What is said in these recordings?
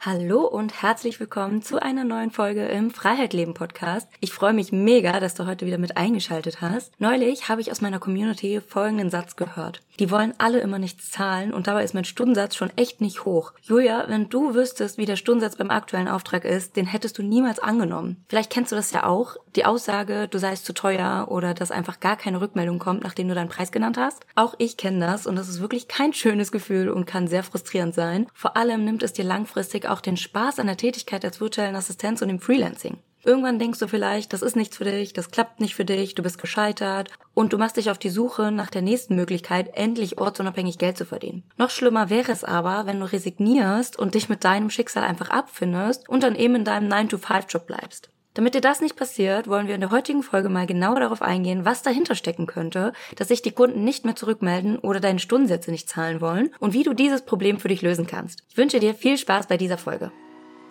Hallo und herzlich willkommen zu einer neuen Folge im Freiheit Leben Podcast. Ich freue mich mega, dass du heute wieder mit eingeschaltet hast. Neulich habe ich aus meiner Community folgenden Satz gehört. Die wollen alle immer nichts zahlen und dabei ist mein Stundensatz schon echt nicht hoch. Julia, wenn du wüsstest, wie der Stundensatz beim aktuellen Auftrag ist, den hättest du niemals angenommen. Vielleicht kennst du das ja auch. Die Aussage, du seist zu teuer oder dass einfach gar keine Rückmeldung kommt, nachdem du deinen Preis genannt hast. Auch ich kenne das und das ist wirklich kein schönes Gefühl und kann sehr frustrierend sein. Vor allem nimmt es dir langfristig auch den Spaß an der Tätigkeit als virtuellen Assistenz und im Freelancing. Irgendwann denkst du vielleicht, das ist nichts für dich, das klappt nicht für dich, du bist gescheitert und du machst dich auf die Suche nach der nächsten Möglichkeit, endlich ortsunabhängig Geld zu verdienen. Noch schlimmer wäre es aber, wenn du resignierst und dich mit deinem Schicksal einfach abfindest und dann eben in deinem 9-to-5-Job bleibst. Damit dir das nicht passiert, wollen wir in der heutigen Folge mal genauer darauf eingehen, was dahinter stecken könnte, dass sich die Kunden nicht mehr zurückmelden oder deine Stundensätze nicht zahlen wollen und wie du dieses Problem für dich lösen kannst. Ich wünsche dir viel Spaß bei dieser Folge.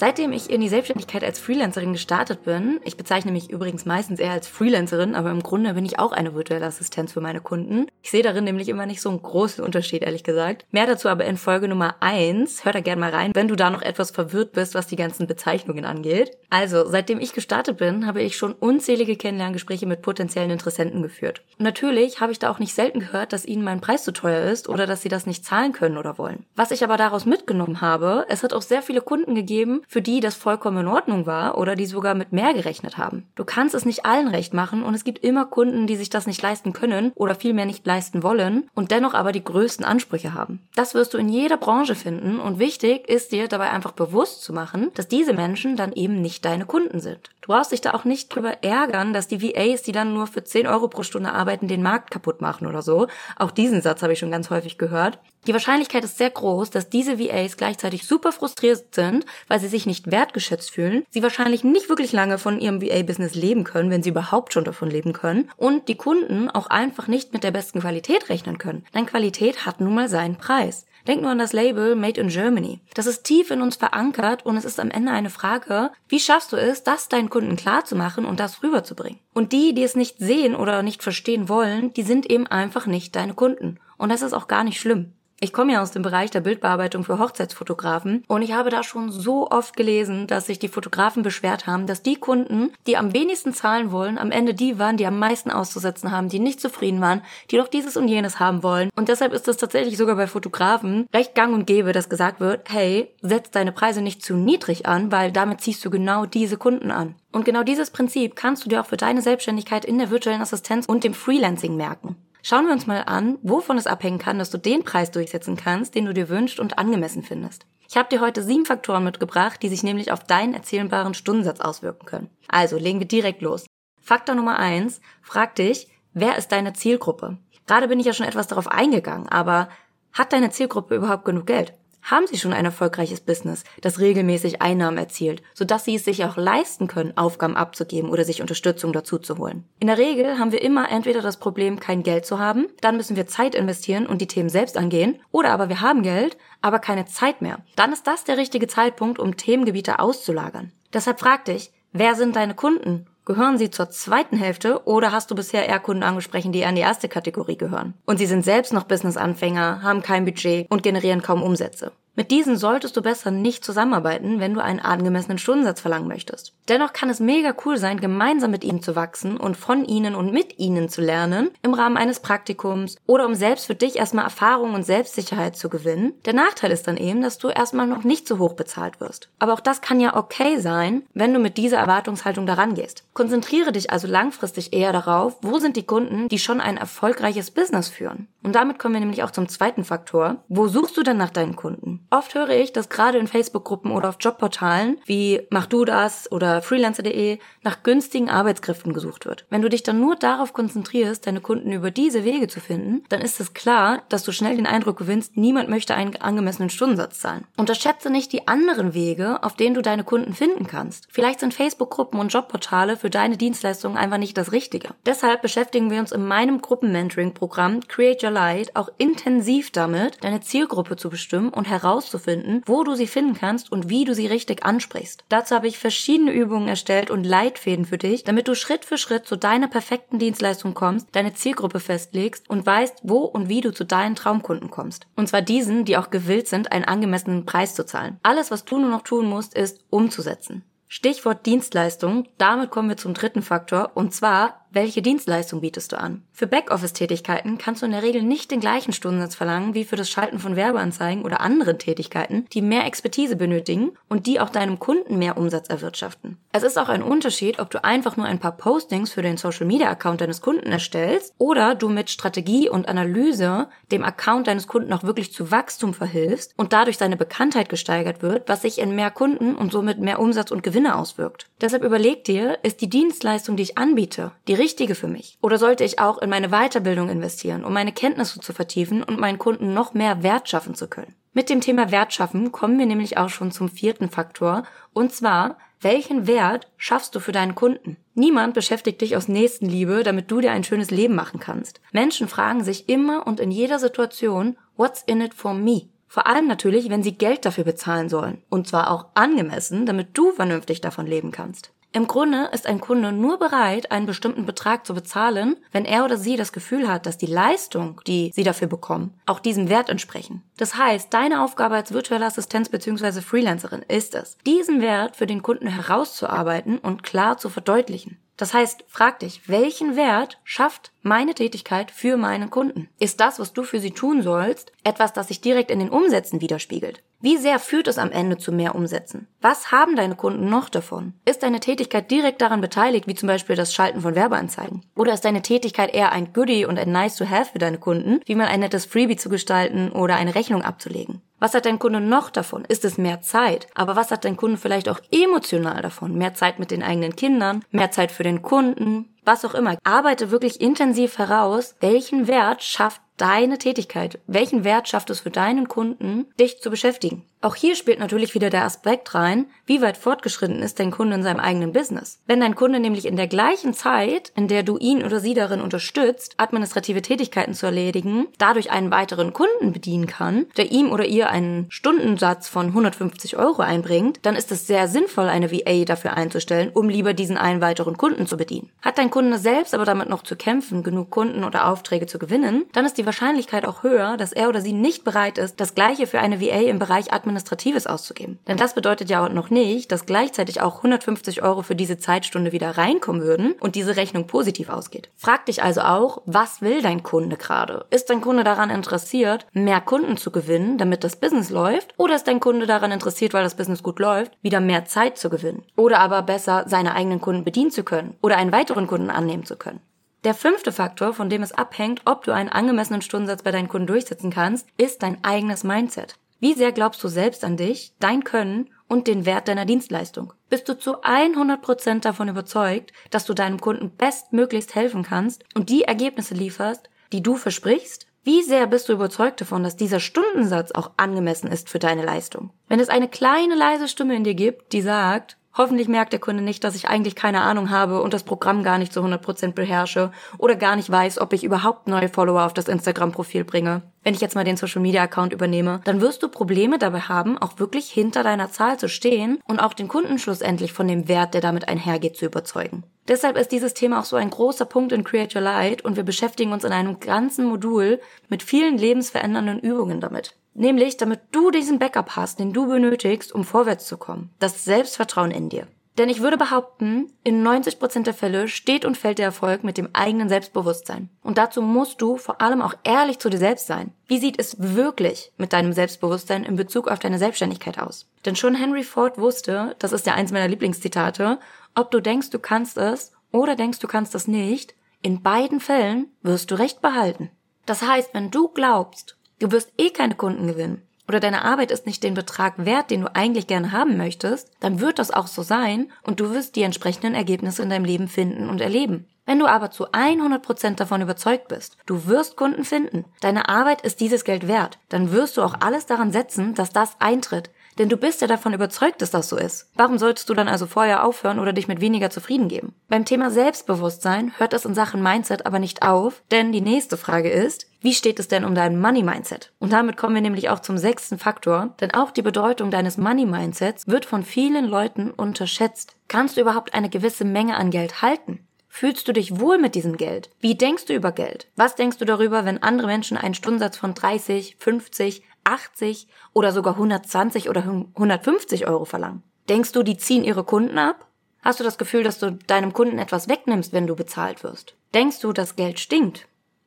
Seitdem ich in die Selbstständigkeit als Freelancerin gestartet bin, ich bezeichne mich übrigens meistens eher als Freelancerin, aber im Grunde bin ich auch eine virtuelle Assistenz für meine Kunden. Ich sehe darin nämlich immer nicht so einen großen Unterschied, ehrlich gesagt. Mehr dazu aber in Folge Nummer eins. Hör da gerne mal rein, wenn du da noch etwas verwirrt bist, was die ganzen Bezeichnungen angeht. Also, seitdem ich gestartet bin, habe ich schon unzählige Kennenlerngespräche mit potenziellen Interessenten geführt. Natürlich habe ich da auch nicht selten gehört, dass ihnen mein Preis zu teuer ist oder dass sie das nicht zahlen können oder wollen. Was ich aber daraus mitgenommen habe, es hat auch sehr viele Kunden gegeben, für die das vollkommen in Ordnung war oder die sogar mit mehr gerechnet haben. Du kannst es nicht allen recht machen und es gibt immer Kunden, die sich das nicht leisten können oder vielmehr nicht leisten wollen und dennoch aber die größten Ansprüche haben. Das wirst du in jeder Branche finden und wichtig ist dir dabei einfach bewusst zu machen, dass diese Menschen dann eben nicht deine Kunden sind. Du brauchst dich da auch nicht drüber ärgern, dass die VAs, die dann nur für 10 Euro pro Stunde arbeiten, den Markt kaputt machen oder so. Auch diesen Satz habe ich schon ganz häufig gehört. Die Wahrscheinlichkeit ist sehr groß, dass diese VAs gleichzeitig super frustriert sind, weil sie sich nicht wertgeschätzt fühlen, sie wahrscheinlich nicht wirklich lange von ihrem VA-Business leben können, wenn sie überhaupt schon davon leben können, und die Kunden auch einfach nicht mit der besten Qualität rechnen können. Denn Qualität hat nun mal seinen Preis. Denk nur an das Label Made in Germany. Das ist tief in uns verankert und es ist am Ende eine Frage, wie schaffst du es, das deinen Kunden klar zu machen und das rüberzubringen? Und die, die es nicht sehen oder nicht verstehen wollen, die sind eben einfach nicht deine Kunden. Und das ist auch gar nicht schlimm. Ich komme ja aus dem Bereich der Bildbearbeitung für Hochzeitsfotografen und ich habe da schon so oft gelesen, dass sich die Fotografen beschwert haben, dass die Kunden, die am wenigsten zahlen wollen, am Ende die waren, die am meisten auszusetzen haben, die nicht zufrieden waren, die doch dieses und jenes haben wollen. Und deshalb ist es tatsächlich sogar bei Fotografen recht gang und gäbe, dass gesagt wird, hey, setz deine Preise nicht zu niedrig an, weil damit ziehst du genau diese Kunden an. Und genau dieses Prinzip kannst du dir auch für deine Selbstständigkeit in der virtuellen Assistenz und dem Freelancing merken. Schauen wir uns mal an, wovon es abhängen kann, dass du den Preis durchsetzen kannst, den du dir wünschst und angemessen findest. Ich habe dir heute sieben Faktoren mitgebracht, die sich nämlich auf deinen erzählbaren Stundensatz auswirken können. Also legen wir direkt los. Faktor Nummer eins, frag dich, wer ist deine Zielgruppe? Gerade bin ich ja schon etwas darauf eingegangen, aber hat deine Zielgruppe überhaupt genug Geld? Haben sie schon ein erfolgreiches Business, das regelmäßig Einnahmen erzielt, sodass sie es sich auch leisten können, Aufgaben abzugeben oder sich Unterstützung dazu zu holen. In der Regel haben wir immer entweder das Problem, kein Geld zu haben, dann müssen wir Zeit investieren und die Themen selbst angehen, oder aber wir haben Geld, aber keine Zeit mehr. Dann ist das der richtige Zeitpunkt, um Themengebiete auszulagern. Deshalb frag dich, wer sind deine Kunden? Gehören sie zur zweiten Hälfte oder hast du bisher eher Kunden angesprochen, die in die erste Kategorie gehören? Und sie sind selbst noch Businessanfänger, haben kein Budget und generieren kaum Umsätze. Mit diesen solltest du besser nicht zusammenarbeiten, wenn du einen angemessenen Stundensatz verlangen möchtest. Dennoch kann es mega cool sein, gemeinsam mit ihnen zu wachsen und von ihnen und mit ihnen zu lernen im Rahmen eines Praktikums oder um selbst für dich erstmal Erfahrung und Selbstsicherheit zu gewinnen. Der Nachteil ist dann eben, dass du erstmal noch nicht so hoch bezahlt wirst. Aber auch das kann ja okay sein, wenn du mit dieser Erwartungshaltung daran gehst. Konzentriere dich also langfristig eher darauf, wo sind die Kunden, die schon ein erfolgreiches Business führen. Und damit kommen wir nämlich auch zum zweiten Faktor. Wo suchst du denn nach deinen Kunden? Oft höre ich, dass gerade in Facebook-Gruppen oder auf Jobportalen wie Mach du das oder Freelancer.de nach günstigen Arbeitskräften gesucht wird. Wenn du dich dann nur darauf konzentrierst, deine Kunden über diese Wege zu finden, dann ist es klar, dass du schnell den Eindruck gewinnst, niemand möchte einen angemessenen Stundensatz zahlen. Unterschätze nicht die anderen Wege, auf denen du deine Kunden finden kannst. Vielleicht sind Facebook-Gruppen und Jobportale für deine Dienstleistungen einfach nicht das Richtige. Deshalb beschäftigen wir uns in meinem Gruppenmentoring-Programm Create Your Light auch intensiv damit, deine Zielgruppe zu bestimmen und herauszufinden, wo du sie finden kannst und wie du sie richtig ansprichst. Dazu habe ich verschiedene Übungen erstellt und Leitfäden für dich, damit du Schritt für Schritt zu deiner perfekten Dienstleistung kommst, deine Zielgruppe festlegst und weißt, wo und wie du zu deinen Traumkunden kommst. Und zwar diesen, die auch gewillt sind, einen angemessenen Preis zu zahlen. Alles, was du nur noch tun musst, ist umzusetzen. Stichwort Dienstleistung, damit kommen wir zum dritten Faktor, und zwar welche Dienstleistung bietest du an? Für Backoffice-Tätigkeiten kannst du in der Regel nicht den gleichen Stundensatz verlangen wie für das Schalten von Werbeanzeigen oder anderen Tätigkeiten, die mehr Expertise benötigen und die auch deinem Kunden mehr Umsatz erwirtschaften. Es ist auch ein Unterschied, ob du einfach nur ein paar Postings für den Social-Media-Account deines Kunden erstellst oder du mit Strategie und Analyse dem Account deines Kunden auch wirklich zu Wachstum verhilfst und dadurch seine Bekanntheit gesteigert wird, was sich in mehr Kunden und somit mehr Umsatz und Gewinne auswirkt. Deshalb überleg dir, ist die Dienstleistung, die ich anbiete, die richtige für mich? Oder sollte ich auch in meine Weiterbildung investieren, um meine Kenntnisse zu vertiefen und meinen Kunden noch mehr Wert schaffen zu können? Mit dem Thema Wert schaffen kommen wir nämlich auch schon zum vierten Faktor, und zwar, welchen Wert schaffst du für deinen Kunden? Niemand beschäftigt dich aus Nächstenliebe, damit du dir ein schönes Leben machen kannst. Menschen fragen sich immer und in jeder Situation, what's in it for me? Vor allem natürlich, wenn sie Geld dafür bezahlen sollen. Und zwar auch angemessen, damit du vernünftig davon leben kannst. Im Grunde ist ein Kunde nur bereit, einen bestimmten Betrag zu bezahlen, wenn er oder sie das Gefühl hat, dass die Leistung, die sie dafür bekommen, auch diesem Wert entsprechen. Das heißt, deine Aufgabe als virtuelle Assistenz bzw. Freelancerin ist es, diesen Wert für den Kunden herauszuarbeiten und klar zu verdeutlichen. Das heißt, frag dich, welchen Wert schafft meine Tätigkeit für meinen Kunden? Ist das, was du für sie tun sollst, etwas, das sich direkt in den Umsätzen widerspiegelt? Wie sehr führt es am Ende zu mehr Umsätzen? Was haben deine Kunden noch davon? Ist deine Tätigkeit direkt daran beteiligt, wie zum Beispiel das Schalten von Werbeanzeigen? Oder ist deine Tätigkeit eher ein Goodie und ein Nice to have für deine Kunden, wie mal ein nettes Freebie zu gestalten oder eine Rechnung abzulegen? Was hat dein Kunde noch davon? Ist es mehr Zeit? Aber was hat dein Kunde vielleicht auch emotional davon? Mehr Zeit mit den eigenen Kindern, mehr Zeit für den Kunden, was auch immer. Arbeite wirklich intensiv heraus, welchen Wert schafft deine Tätigkeit, welchen Wert schafft es für deinen Kunden, dich zu beschäftigen. Auch hier spielt natürlich wieder der Aspekt rein, wie weit fortgeschritten ist dein Kunde in seinem eigenen Business. Wenn dein Kunde nämlich in der gleichen Zeit, in der du ihn oder sie darin unterstützt, administrative Tätigkeiten zu erledigen, dadurch einen weiteren Kunden bedienen kann, der ihm oder ihr einen Stundensatz von 150 Euro einbringt, dann ist es sehr sinnvoll, eine VA dafür einzustellen, um lieber diesen einen weiteren Kunden zu bedienen. Hat dein Kunde selbst aber damit noch zu kämpfen, genug Kunden oder Aufträge zu gewinnen, dann ist die Wahrscheinlichkeit auch höher, dass er oder sie nicht bereit ist, das gleiche für eine VA im Bereich Administratives auszugeben. Denn das bedeutet ja auch noch nicht, dass gleichzeitig auch 150 Euro für diese Zeitstunde wieder reinkommen würden und diese Rechnung positiv ausgeht. Frag dich also auch, was will dein Kunde gerade? Ist dein Kunde daran interessiert, mehr Kunden zu gewinnen, damit das Business läuft? Oder ist dein Kunde daran interessiert, weil das Business gut läuft, wieder mehr Zeit zu gewinnen? Oder aber besser seine eigenen Kunden bedienen zu können oder einen weiteren Kunden annehmen zu können? Der fünfte Faktor, von dem es abhängt, ob du einen angemessenen Stundensatz bei deinen Kunden durchsetzen kannst, ist dein eigenes Mindset. Wie sehr glaubst du selbst an dich, dein Können und den Wert deiner Dienstleistung? Bist du zu 100% davon überzeugt, dass du deinem Kunden bestmöglichst helfen kannst und die Ergebnisse lieferst, die du versprichst? Wie sehr bist du überzeugt davon, dass dieser Stundensatz auch angemessen ist für deine Leistung? Wenn es eine kleine leise Stimme in dir gibt, die sagt, Hoffentlich merkt der Kunde nicht, dass ich eigentlich keine Ahnung habe und das Programm gar nicht zu 100% beherrsche oder gar nicht weiß, ob ich überhaupt neue Follower auf das Instagram-Profil bringe. Wenn ich jetzt mal den Social-Media-Account übernehme, dann wirst du Probleme dabei haben, auch wirklich hinter deiner Zahl zu stehen und auch den Kunden schlussendlich von dem Wert, der damit einhergeht, zu überzeugen. Deshalb ist dieses Thema auch so ein großer Punkt in Create Your Light und wir beschäftigen uns in einem ganzen Modul mit vielen lebensverändernden Übungen damit. Nämlich, damit du diesen Backup hast, den du benötigst, um vorwärts zu kommen. Das Selbstvertrauen in dir. Denn ich würde behaupten, in 90% der Fälle steht und fällt der Erfolg mit dem eigenen Selbstbewusstsein. Und dazu musst du vor allem auch ehrlich zu dir selbst sein. Wie sieht es wirklich mit deinem Selbstbewusstsein in Bezug auf deine Selbstständigkeit aus? Denn schon Henry Ford wusste, das ist ja eins meiner Lieblingszitate, ob du denkst, du kannst es oder denkst, du kannst es nicht, in beiden Fällen wirst du recht behalten. Das heißt, wenn du glaubst, Du wirst eh keine Kunden gewinnen oder deine Arbeit ist nicht den Betrag wert, den du eigentlich gerne haben möchtest, dann wird das auch so sein und du wirst die entsprechenden Ergebnisse in deinem Leben finden und erleben. Wenn du aber zu 100% davon überzeugt bist, du wirst Kunden finden, deine Arbeit ist dieses Geld wert, dann wirst du auch alles daran setzen, dass das eintritt, denn du bist ja davon überzeugt, dass das so ist. Warum solltest du dann also vorher aufhören oder dich mit weniger zufrieden geben? Beim Thema Selbstbewusstsein hört es in Sachen Mindset aber nicht auf, denn die nächste Frage ist, wie steht es denn um dein Money Mindset? Und damit kommen wir nämlich auch zum sechsten Faktor, denn auch die Bedeutung deines Money Mindsets wird von vielen Leuten unterschätzt. Kannst du überhaupt eine gewisse Menge an Geld halten? Fühlst du dich wohl mit diesem Geld? Wie denkst du über Geld? Was denkst du darüber, wenn andere Menschen einen Stundensatz von 30, 50, 80 oder sogar 120 oder 150 Euro verlangen? Denkst du, die ziehen ihre Kunden ab? Hast du das Gefühl, dass du deinem Kunden etwas wegnimmst, wenn du bezahlt wirst? Denkst du, dass Geld stinkt?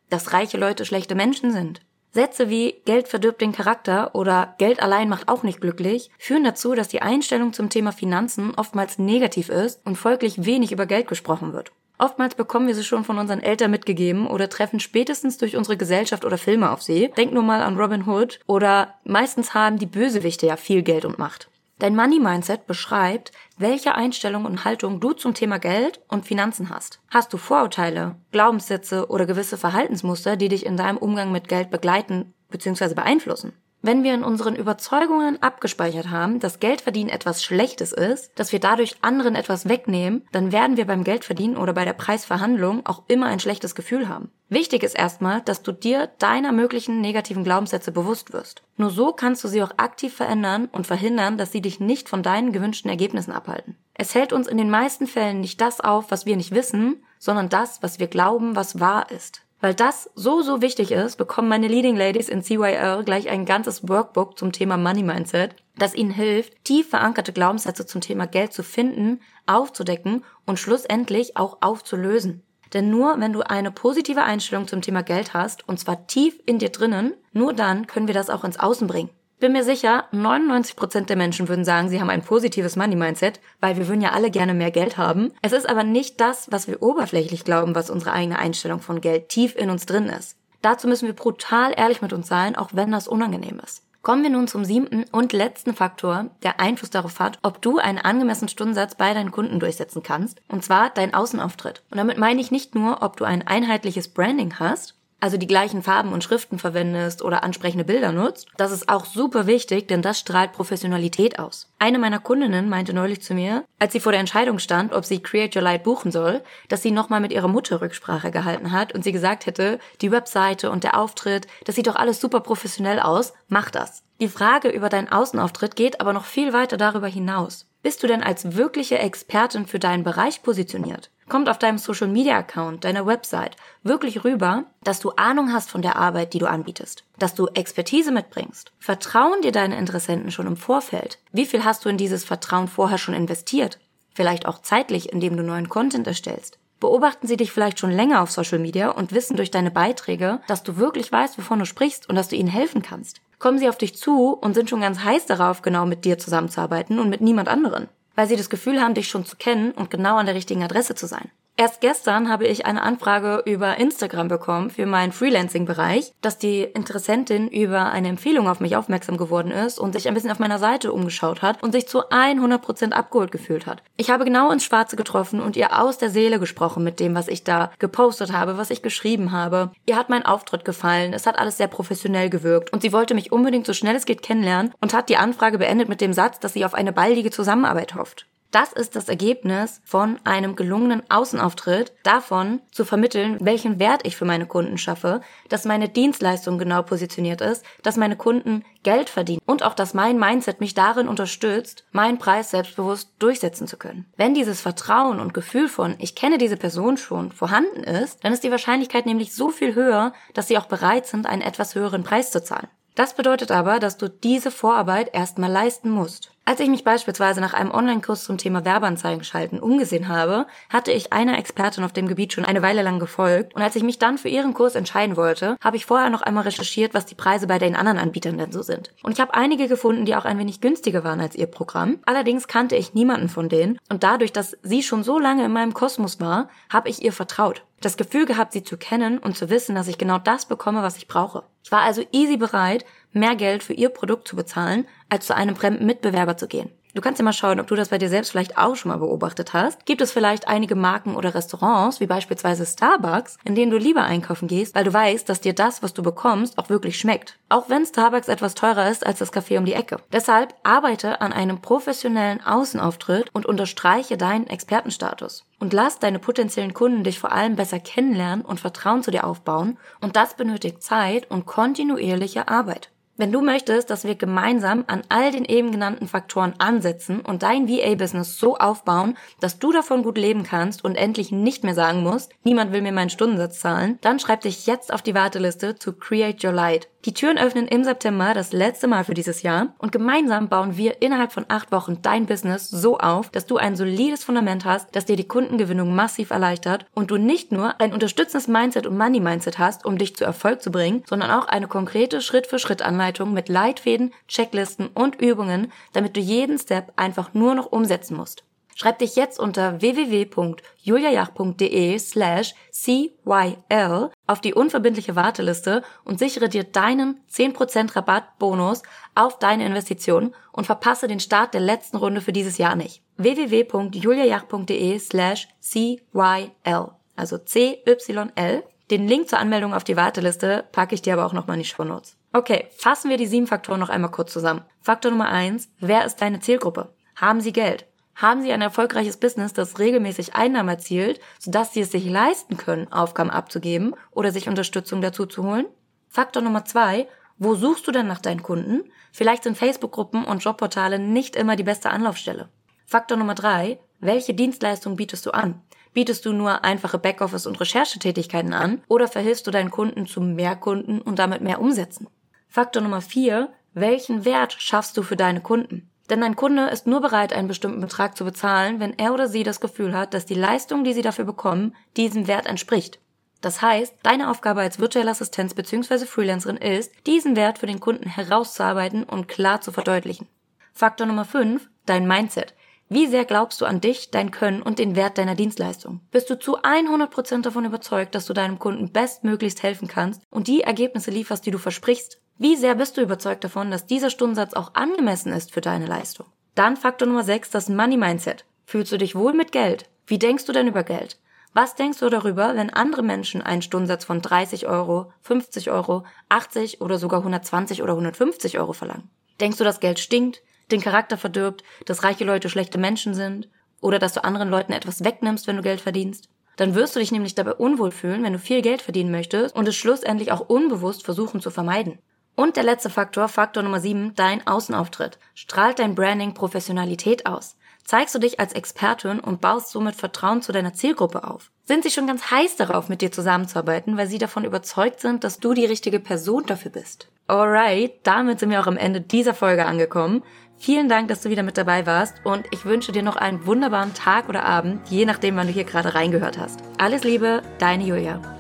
Dass reiche Leute schlechte Menschen sind? Sätze wie Geld verdirbt den Charakter oder Geld allein macht auch nicht glücklich führen dazu, dass die Einstellung zum Thema Finanzen oftmals negativ ist und folglich wenig über Geld gesprochen wird. Oftmals bekommen wir sie schon von unseren Eltern mitgegeben oder treffen spätestens durch unsere Gesellschaft oder Filme auf sie. Denk nur mal an Robin Hood oder meistens haben die Bösewichte ja viel Geld und Macht. Dein Money Mindset beschreibt, welche Einstellung und Haltung du zum Thema Geld und Finanzen hast. Hast du Vorurteile, Glaubenssätze oder gewisse Verhaltensmuster, die dich in deinem Umgang mit Geld begleiten bzw. beeinflussen? Wenn wir in unseren Überzeugungen abgespeichert haben, dass Geldverdienen etwas Schlechtes ist, dass wir dadurch anderen etwas wegnehmen, dann werden wir beim Geldverdienen oder bei der Preisverhandlung auch immer ein schlechtes Gefühl haben. Wichtig ist erstmal, dass du dir deiner möglichen negativen Glaubenssätze bewusst wirst. Nur so kannst du sie auch aktiv verändern und verhindern, dass sie dich nicht von deinen gewünschten Ergebnissen abhalten. Es hält uns in den meisten Fällen nicht das auf, was wir nicht wissen, sondern das, was wir glauben, was wahr ist. Weil das so, so wichtig ist, bekommen meine Leading Ladies in CYR gleich ein ganzes Workbook zum Thema Money Mindset, das ihnen hilft, tief verankerte Glaubenssätze zum Thema Geld zu finden, aufzudecken und schlussendlich auch aufzulösen. Denn nur wenn du eine positive Einstellung zum Thema Geld hast, und zwar tief in dir drinnen, nur dann können wir das auch ins Außen bringen bin mir sicher, 99% der Menschen würden sagen, sie haben ein positives Money-Mindset, weil wir würden ja alle gerne mehr Geld haben. Es ist aber nicht das, was wir oberflächlich glauben, was unsere eigene Einstellung von Geld tief in uns drin ist. Dazu müssen wir brutal ehrlich mit uns sein, auch wenn das unangenehm ist. Kommen wir nun zum siebten und letzten Faktor, der Einfluss darauf hat, ob du einen angemessenen Stundensatz bei deinen Kunden durchsetzen kannst, und zwar dein Außenauftritt. Und damit meine ich nicht nur, ob du ein einheitliches Branding hast, also die gleichen Farben und Schriften verwendest oder ansprechende Bilder nutzt. Das ist auch super wichtig, denn das strahlt Professionalität aus. Eine meiner Kundinnen meinte neulich zu mir, als sie vor der Entscheidung stand, ob sie Create Your Light buchen soll, dass sie nochmal mit ihrer Mutter Rücksprache gehalten hat und sie gesagt hätte, die Webseite und der Auftritt, das sieht doch alles super professionell aus, mach das. Die Frage über deinen Außenauftritt geht aber noch viel weiter darüber hinaus. Bist du denn als wirkliche Expertin für deinen Bereich positioniert? Kommt auf deinem Social Media Account, deiner Website wirklich rüber, dass du Ahnung hast von der Arbeit, die du anbietest, dass du Expertise mitbringst. Vertrauen dir deine Interessenten schon im Vorfeld? Wie viel hast du in dieses Vertrauen vorher schon investiert? Vielleicht auch zeitlich, indem du neuen Content erstellst. Beobachten sie dich vielleicht schon länger auf Social Media und wissen durch deine Beiträge, dass du wirklich weißt, wovon du sprichst und dass du ihnen helfen kannst. Kommen sie auf dich zu und sind schon ganz heiß darauf, genau mit dir zusammenzuarbeiten und mit niemand anderen weil sie das Gefühl haben, dich schon zu kennen und genau an der richtigen Adresse zu sein. Erst gestern habe ich eine Anfrage über Instagram bekommen für meinen Freelancing-Bereich, dass die Interessentin über eine Empfehlung auf mich aufmerksam geworden ist und sich ein bisschen auf meiner Seite umgeschaut hat und sich zu 100% abgeholt gefühlt hat. Ich habe genau ins Schwarze getroffen und ihr aus der Seele gesprochen mit dem, was ich da gepostet habe, was ich geschrieben habe. Ihr hat mein Auftritt gefallen, es hat alles sehr professionell gewirkt und sie wollte mich unbedingt so schnell es geht kennenlernen und hat die Anfrage beendet mit dem Satz, dass sie auf eine baldige Zusammenarbeit hofft. Das ist das Ergebnis von einem gelungenen Außenauftritt, davon zu vermitteln, welchen Wert ich für meine Kunden schaffe, dass meine Dienstleistung genau positioniert ist, dass meine Kunden Geld verdienen und auch, dass mein Mindset mich darin unterstützt, meinen Preis selbstbewusst durchsetzen zu können. Wenn dieses Vertrauen und Gefühl von, ich kenne diese Person schon, vorhanden ist, dann ist die Wahrscheinlichkeit nämlich so viel höher, dass sie auch bereit sind, einen etwas höheren Preis zu zahlen. Das bedeutet aber, dass du diese Vorarbeit erstmal leisten musst. Als ich mich beispielsweise nach einem Online-Kurs zum Thema Werbeanzeigen schalten umgesehen habe, hatte ich einer Expertin auf dem Gebiet schon eine Weile lang gefolgt und als ich mich dann für ihren Kurs entscheiden wollte, habe ich vorher noch einmal recherchiert, was die Preise bei den anderen Anbietern denn so sind. Und ich habe einige gefunden, die auch ein wenig günstiger waren als ihr Programm. Allerdings kannte ich niemanden von denen und dadurch, dass sie schon so lange in meinem Kosmos war, habe ich ihr vertraut. Das Gefühl gehabt, sie zu kennen und zu wissen, dass ich genau das bekomme, was ich brauche. Ich war also easy bereit, mehr Geld für ihr Produkt zu bezahlen, als zu einem fremden Mitbewerber zu gehen. Du kannst ja mal schauen, ob du das bei dir selbst vielleicht auch schon mal beobachtet hast. Gibt es vielleicht einige Marken oder Restaurants, wie beispielsweise Starbucks, in denen du lieber einkaufen gehst, weil du weißt, dass dir das, was du bekommst, auch wirklich schmeckt. Auch wenn Starbucks etwas teurer ist als das Café um die Ecke. Deshalb arbeite an einem professionellen Außenauftritt und unterstreiche deinen Expertenstatus. Und lass deine potenziellen Kunden dich vor allem besser kennenlernen und Vertrauen zu dir aufbauen. Und das benötigt Zeit und kontinuierliche Arbeit. Wenn du möchtest, dass wir gemeinsam an all den eben genannten Faktoren ansetzen und dein VA-Business so aufbauen, dass du davon gut leben kannst und endlich nicht mehr sagen musst, niemand will mir meinen Stundensatz zahlen, dann schreib dich jetzt auf die Warteliste zu Create Your Light. Die Türen öffnen im September das letzte Mal für dieses Jahr und gemeinsam bauen wir innerhalb von acht Wochen dein Business so auf, dass du ein solides Fundament hast, das dir die Kundengewinnung massiv erleichtert und du nicht nur ein unterstützendes Mindset und Money Mindset hast, um dich zu Erfolg zu bringen, sondern auch eine konkrete Schritt-für-Schritt-Anleitung mit Leitfäden, Checklisten und Übungen, damit du jeden Step einfach nur noch umsetzen musst. Schreib dich jetzt unter www.juliajach.de slash CYL auf die unverbindliche Warteliste und sichere dir deinen 10% Rabattbonus auf deine Investition und verpasse den Start der letzten Runde für dieses Jahr nicht. www.juliajach.de slash CYL, also C-Y-L. Den Link zur Anmeldung auf die Warteliste packe ich dir aber auch nochmal in die Show Notes. Okay, fassen wir die sieben Faktoren noch einmal kurz zusammen. Faktor Nummer eins: Wer ist deine Zielgruppe? Haben sie Geld? Haben Sie ein erfolgreiches Business, das regelmäßig Einnahmen erzielt, sodass Sie es sich leisten können, Aufgaben abzugeben oder sich Unterstützung dazu zu holen? Faktor Nummer zwei, wo suchst du denn nach deinen Kunden? Vielleicht sind Facebook-Gruppen und Jobportale nicht immer die beste Anlaufstelle. Faktor Nummer drei, welche Dienstleistung bietest du an? Bietest du nur einfache Backoffice- und Recherchetätigkeiten an oder verhilfst du deinen Kunden zu mehr Kunden und damit mehr Umsätzen? Faktor Nummer vier, welchen Wert schaffst du für deine Kunden? Denn ein Kunde ist nur bereit, einen bestimmten Betrag zu bezahlen, wenn er oder sie das Gefühl hat, dass die Leistung, die sie dafür bekommen, diesem Wert entspricht. Das heißt, deine Aufgabe als virtuelle Assistenz bzw. Freelancerin ist, diesen Wert für den Kunden herauszuarbeiten und klar zu verdeutlichen. Faktor Nummer 5, dein Mindset. Wie sehr glaubst du an dich, dein Können und den Wert deiner Dienstleistung? Bist du zu 100% davon überzeugt, dass du deinem Kunden bestmöglichst helfen kannst und die Ergebnisse lieferst, die du versprichst? Wie sehr bist du überzeugt davon, dass dieser Stundensatz auch angemessen ist für deine Leistung? Dann Faktor Nummer 6, das Money Mindset. Fühlst du dich wohl mit Geld? Wie denkst du denn über Geld? Was denkst du darüber, wenn andere Menschen einen Stundensatz von 30 Euro, 50 Euro, 80 oder sogar 120 oder 150 Euro verlangen? Denkst du, dass Geld stinkt, den Charakter verdirbt, dass reiche Leute schlechte Menschen sind oder dass du anderen Leuten etwas wegnimmst, wenn du Geld verdienst? Dann wirst du dich nämlich dabei unwohl fühlen, wenn du viel Geld verdienen möchtest und es schlussendlich auch unbewusst versuchen zu vermeiden. Und der letzte Faktor, Faktor Nummer 7, dein Außenauftritt. Strahlt dein Branding Professionalität aus? Zeigst du dich als Expertin und baust somit Vertrauen zu deiner Zielgruppe auf? Sind sie schon ganz heiß darauf, mit dir zusammenzuarbeiten, weil sie davon überzeugt sind, dass du die richtige Person dafür bist? Alright, damit sind wir auch am Ende dieser Folge angekommen. Vielen Dank, dass du wieder mit dabei warst und ich wünsche dir noch einen wunderbaren Tag oder Abend, je nachdem, wann du hier gerade reingehört hast. Alles Liebe, deine Julia.